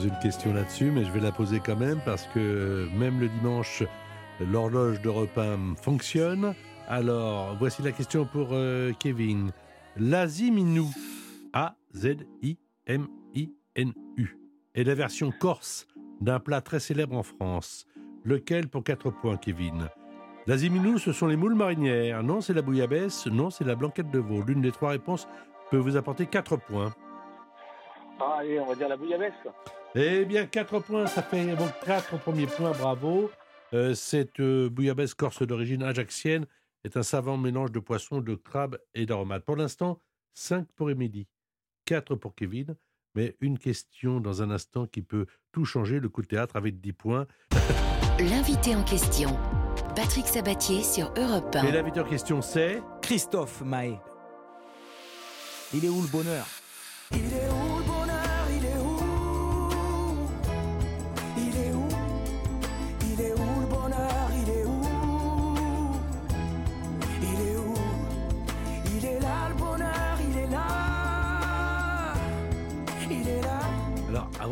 Une question là-dessus, mais je vais la poser quand même parce que même le dimanche, l'horloge de repas fonctionne. Alors, voici la question pour euh, Kevin. L'Aziminou, A-Z-I-M-I-N-U, est la version corse d'un plat très célèbre en France. Lequel pour 4 points, Kevin? L'Aziminou, ce sont les moules marinières. Non, c'est la bouillabaisse. Non, c'est la blanquette de veau. L'une des trois réponses peut vous apporter 4 points. Ah, allez, on va dire la bouillabaisse. Eh bien, 4 points, ça fait donc 4 premiers points, bravo. Euh, cette euh, bouillabaisse corse d'origine ajaxienne est un savant mélange de poissons, de crabes et d'aromates. Pour l'instant, 5 pour Émilie, 4 pour Kevin, mais une question dans un instant qui peut tout changer, le coup de théâtre avec 10 points. L'invité en question, Patrick Sabatier sur Europe 1. Et l'invité en question, c'est Christophe Maé. Il est où le bonheur? Il est où?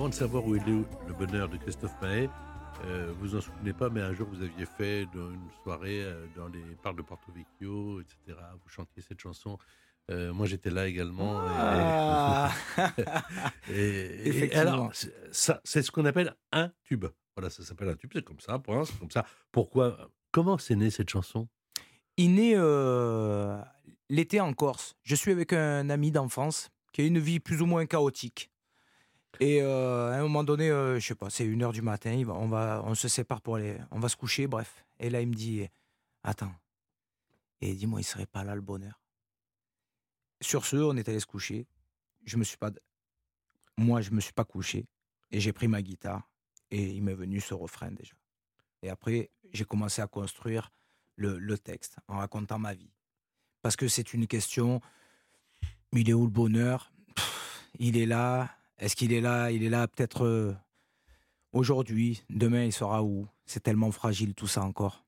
Avant de savoir où est le bonheur de Christophe Mahé, euh, vous en souvenez pas, mais un jour vous aviez fait une soirée euh, dans les parcs de Porto Vecchio, etc. Vous chantiez cette chanson. Euh, moi, j'étais là également. Ah. et, et- et Effectivement. alors, c'est- ça, c'est ce qu'on appelle un tube. Voilà, ça s'appelle un tube. C'est comme ça, point. C'est comme ça. Pourquoi Comment c'est né cette chanson? Il naît euh, l'été en Corse. Je suis avec un ami d'enfance qui a une vie plus ou moins chaotique. Et euh, à un moment donné, euh, je sais pas, c'est une heure du matin, on, va, on se sépare pour aller, on va se coucher, bref. Et là, il me dit, attends, et dis-moi, il serait pas là le bonheur. Sur ce, on est allé se coucher. Je me suis pas, moi, je me suis pas couché et j'ai pris ma guitare Et il m'est venu ce refrain déjà. Et après, j'ai commencé à construire le, texte en racontant ma vie. Parce que c'est une question, il est où le bonheur? Il est là. Est-ce qu'il est là Il est là peut-être euh, aujourd'hui. Demain, il sera où? C'est tellement fragile tout ça encore.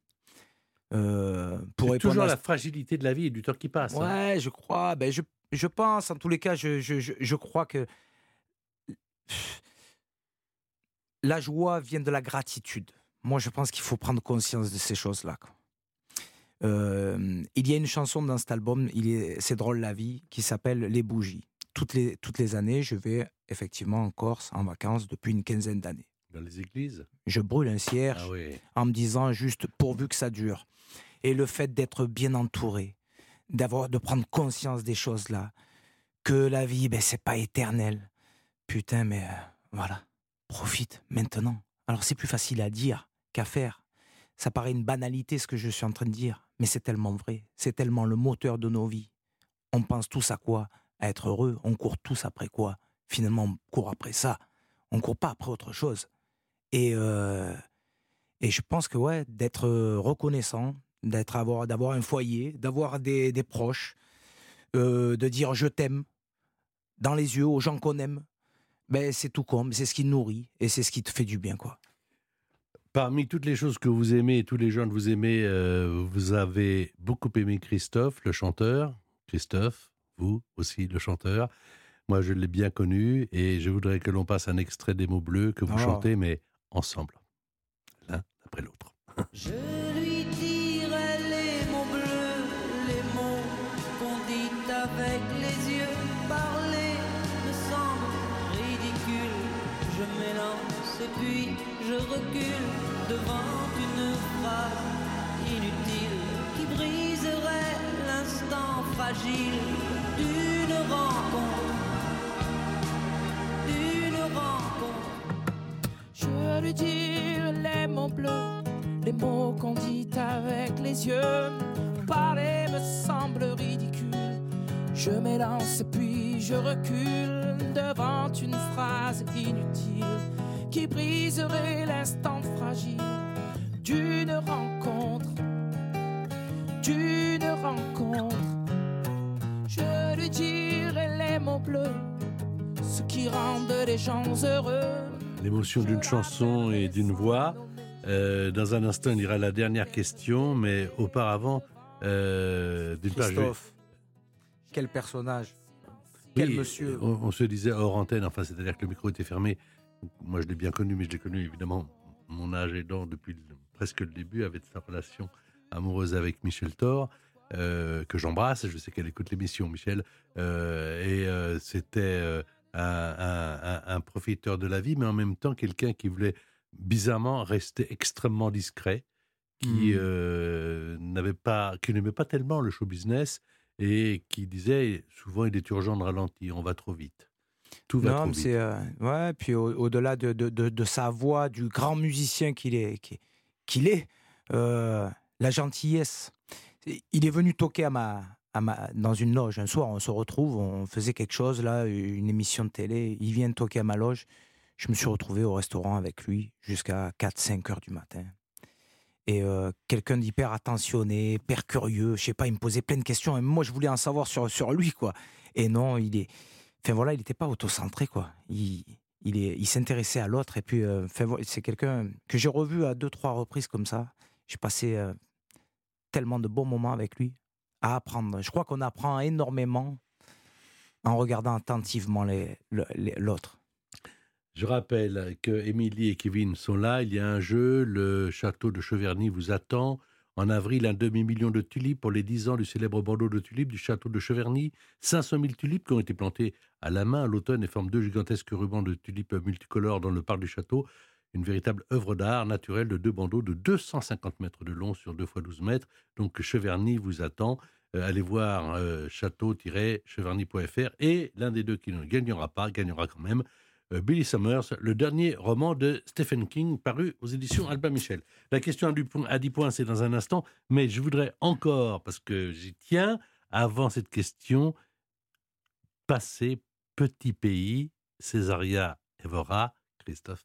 Euh, pour toujours à la fragilité de la vie et du temps qui passe. hein. Ouais, je crois. Ben, je, je pense, en tous les cas, je, je, je, je crois que la joie vient de la gratitude. Moi, je pense qu'il faut prendre conscience de ces choses-là. Euh, il y a une chanson dans cet album, c'est drôle la vie, qui s'appelle Les bougies. Toutes les, toutes les années, je vais effectivement en Corse en vacances depuis une quinzaine d'années. Dans les églises? Je brûle un cierge Ah oui. en me disant juste pourvu que ça dure. Et le fait d'être bien entouré, d'avoir de prendre conscience des choses là, que la vie, ben c'est pas éternel. Putain, mais euh, voilà, profite maintenant. Alors c'est plus facile à dire qu'à faire. Ça paraît une banalité ce que je suis en train de dire, mais c'est tellement vrai. C'est tellement le moteur de nos vies. On pense tous à quoi? À être heureux. On court tous après quoi? Finalement, on court après ça. On court pas après autre chose. Et euh, et je pense que ouais, d'être euh, reconnaissant, d'être avoir d'avoir un foyer, d'avoir des, des proches, euh, de dire je t'aime dans les yeux aux gens qu'on aime, ben c'est tout comme, c'est ce qui nourrit et c'est ce qui te fait du bien quoi. Parmi toutes les choses que vous aimez et tous les gens que vous aimez, vous avez beaucoup aimé Christophe, le chanteur. Christophe, vous aussi, le chanteur. Moi, je l'ai bien connu et je voudrais que l'on passe un extrait des mots bleus que vous Oh. chantez, mais ensemble, l'un après l'autre. Je lui dirai les mots bleus, les mots qu'on dit avec les yeux. Parler me semble ridicule. Je m'élance et puis je recule devant une phrase inutile qui briserait fragile d'une rencontre. D'une rencontre. Je lui dirai les mots bleus, les mots qu'on dit avec les yeux. Parler me semble ridicule. Je m'élance puis je recule devant une phrase inutile qui briserait l'instant fragile d'une rencontre. D'une rencontre. Je lui dirai les mots bleus, ce qui rendent les gens heureux. L'émotion d'une chanson et d'une voix. Euh, dans un instant, il ira la dernière question, mais auparavant, euh, d'une part, je vais- Christophe, quel personnage, quel monsieur. On, on se disait hors antenne, enfin, c'est-à-dire que le micro était fermé. Moi, je l'ai bien connu, mais je l'ai connu évidemment, mon âge aidant depuis le- presque le début, avec sa relation amoureuse avec Michel Thor, euh, que j'embrasse. Je sais qu'elle écoute l'émission, Michel. Euh, et euh, c'était un, un- un- un profiteur de la vie, mais en même temps quelqu'un qui voulait bizarrement rester extrêmement discret, qui Hmm. n'avait pas, qui n'aimait pas tellement le show business et qui disait souvent il est urgent de ralentir, on va trop vite. Tout va Non, trop mais vite. c'est euh, ouais. Puis au- au-delà de, de, de, de sa voix, du grand musicien qu'il est, qui- qu'il est, euh, la gentillesse. Il est venu toquer à ma, à ma, dans une loge un soir. On se retrouve, on faisait quelque chose là, une émission de télé. Il vient toquer à ma loge. Je me suis retrouvé au restaurant avec lui jusqu'à 4-5 heures du matin. Et euh, quelqu'un d'hyper attentionné, hyper curieux, je sais pas, il me posait plein de questions. Et moi, je voulais en savoir sur, sur lui, quoi. Et non, il est. Enfin voilà, il n'était pas autocentré, quoi. Il, il, est, il s'intéressait à l'autre. Et puis, euh, c'est quelqu'un que j'ai revu à deux, trois reprises comme ça. J'ai passé euh, tellement de bons moments avec lui à apprendre. Je crois qu'on apprend énormément en regardant attentivement l'autre. Je rappelle que Émilie et Kevin sont là. Il y a un jeu. Le château de Cheverny vous attend. En avril, un demi-million de tulipes pour les 10 ans du célèbre bandeau de tulipes du château de Cheverny. 500 000 tulipes qui ont été plantées à la main à l'automne et forment deux gigantesques rubans de tulipes multicolores dans le parc du château. Une véritable œuvre d'art naturelle de deux bandeaux de 250 mètres de long sur 2 fois 12 mètres. Donc Cheverny vous attend. Euh, allez voir euh, château-cheverny.fr et l'un des deux qui ne gagnera pas gagnera quand même euh, Billy Summers, le dernier roman de Stephen King paru aux éditions Albin Michel. La question à, du point- à 10 points, c'est dans un instant, mais je voudrais encore, parce que j'y tiens, avant cette question, passer Petit Pays, Césaria Evora, Christophe.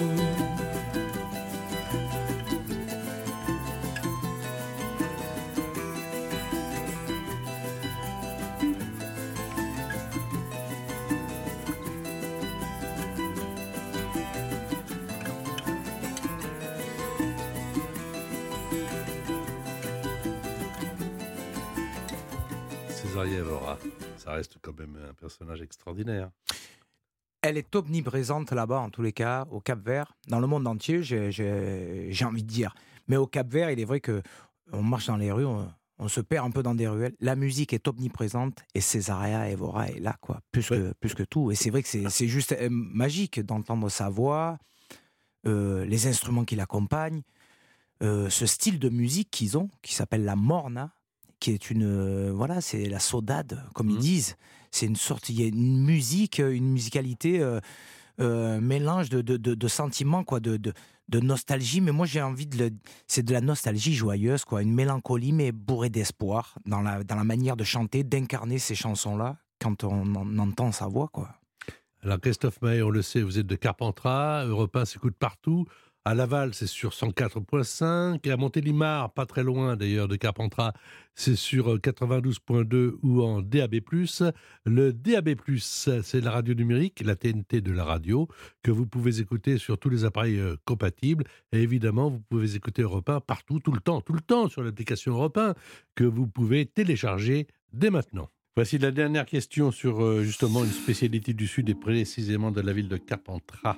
Reste quand même un personnage extraordinaire. Elle est omniprésente là-bas, en tous les cas, au Cap Vert, dans le monde entier, j'ai- envie de dire. Mais au Cap Vert, il est vrai que on marche dans les rues, on, on se perd un peu dans des ruelles. La musique est omniprésente et Césaria Evora est là, quoi, plus, que, plus que tout. Et c'est vrai que c'est c'est juste euh, magique d'entendre sa voix, euh, les instruments qui l'accompagnent, euh, ce style de musique qu'ils ont, qui s'appelle la morna, qui est une euh, voilà, c'est la saudade comme ils disent. C'est une sorte, il y a une musique, euh, une musicalité, euh, euh, mélange de, de, de- de sentiments quoi, de, de, de nostalgie. Mais moi j'ai envie de, le- c'est de la nostalgie joyeuse quoi, une mélancolie mais bourrée d'espoir dans la dans la manière de chanter, d'incarner ces chansons là quand on, en- entend sa voix quoi. Alors Christophe Maé, on le sait, vous êtes de Carpentras, Europe 1 s'écoute partout. À Laval, c'est sur 104.5. Et à Montélimar, pas très loin d'ailleurs de Carpentras, c'est sur euh, 92.2 ou en DAB+. Le DAB+, c'est la radio numérique, la TNT de la radio, que vous pouvez écouter sur tous les appareils euh, compatibles. Et évidemment, vous pouvez écouter Europe 1 partout, tout le temps, tout le temps sur l'application Europe 1, que vous pouvez télécharger dès maintenant. Voici la dernière question sur euh, justement une spécialité du Sud et précisément de la ville de Carpentras.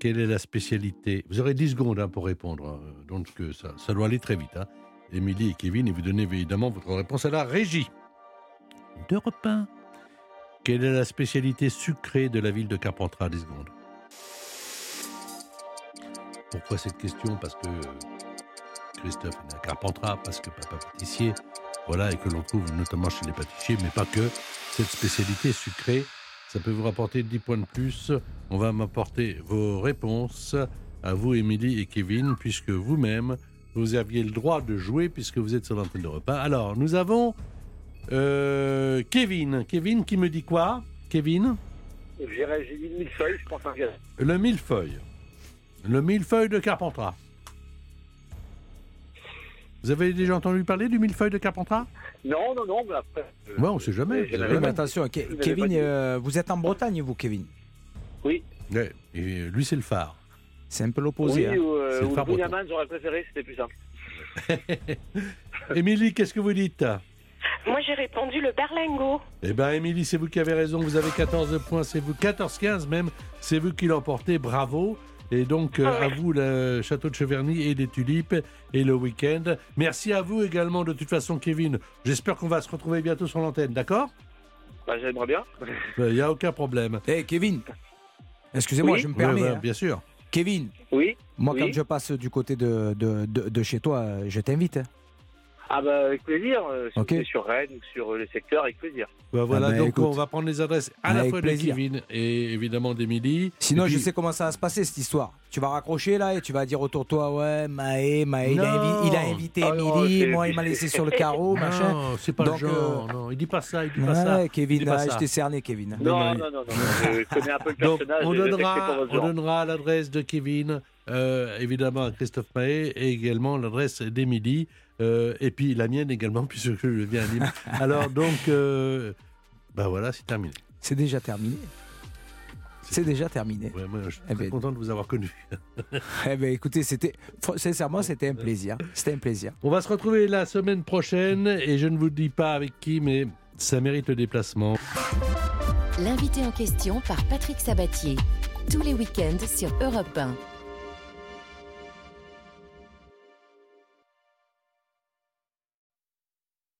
Quelle est la spécialité? Vous aurez 10 secondes hein, pour répondre, euh, donc euh, ça, ça doit aller très vite. Hein. Émilie et Kevin, et vous donnez évidemment votre réponse à la régie. D'Europe 1. Quelle est la spécialité sucrée de la ville de Carpentras? 10 secondes. Pourquoi cette question? Parce que Christophe est à Carpentras, parce que papa pâtissier, voilà, et que l'on trouve notamment chez les pâtissiers, mais pas que. Cette spécialité sucrée, ça peut vous rapporter 10 points de plus. On va m'apporter vos réponses à vous, Émilie et Kevin, puisque vous-même, vous aviez le droit de jouer puisque vous êtes sur l'antenne de repas. Alors, nous avons euh, Kevin. Kevin qui me dit quoi? Kevin? J'ai dit une millefeuille, je pense. Le millefeuille. Le millefeuille de Carpentras. Vous avez déjà entendu parler du millefeuille de Carpentras? Non, non, non, mais après. euh, Ouais, on sait jamais. mais attention, Ke- Vous n'avez Kevin, euh, vous êtes en Bretagne vous Kevin? Oui, Ouais, et lui, c'est le phare. C'est un peu l'opposé. oui, hein. ou, euh, le ou le j'aurais préféré, c'était plus simple. Émilie, qu'est-ce que vous dites? Moi, j'ai répondu le berlingot. Eh bien, Émilie, c'est vous qui avez raison. Vous avez 14 points. C'est vous, 14-15 même. C'est vous qui l'emportez. Bravo. Et donc, euh, Ah ouais. à vous, le château de Cheverny et les tulipes et le week-end. Merci à vous également, de toute façon, Kevin. J'espère qu'on va se retrouver bientôt sur l'antenne, d'accord? Bah, j'aimerais bien. Il n'y a aucun problème. Eh, Kevin, excusez-moi, Oui. je me permets. hein. bien sûr. Kevin, Oui. moi Oui. quand je passe du côté de, de, de, de chez toi, je t'invite. hein. Ah, bah, avec plaisir. euh, si Ok. vous êtes sur Rennes ou sur euh, les secteurs, avec plaisir. Bah, voilà, Ah ben, donc écoute. on va prendre les adresses à la Avec fois plaisir. de Kevin et évidemment d'Émilie. Sinon, je sais comment ça va se passer cette histoire. Tu vas raccrocher là et tu vas dire autour de toi Ouais, Maë, Maë, il, a Non. invi- il a invité Ah Émilie, moi il m'a laissé sur le carreau, machin. Non, c'est pas Donc, le genre. euh, Non, il dit pas ça, il dit pas ça. Ouais, Il dit Kevin, pas ça. je t'ai cerné, Kevin. Non, non, non, non, non, je connais un peu le Donc, personnage. on donnera, on donnera l'adresse de Kevin, euh, évidemment à Christophe Maé, et également l'adresse d'Émilie, euh, et puis la mienne également, puisque je viens à Nîmes. Alors, donc, euh, ben voilà, c'est terminé. C'est déjà terminé. C'est déjà terminé. Ouais, moi, je suis Eh très ben- content de vous avoir connu. Eh ben écoutez, c'était sincèrement, c'était un plaisir. C'était un plaisir. On va se retrouver la semaine prochaine, et je ne vous dis pas avec qui, mais ça mérite le déplacement. L'invité en question par Patrick Sabatier. Tous les week-ends sur Europe 1.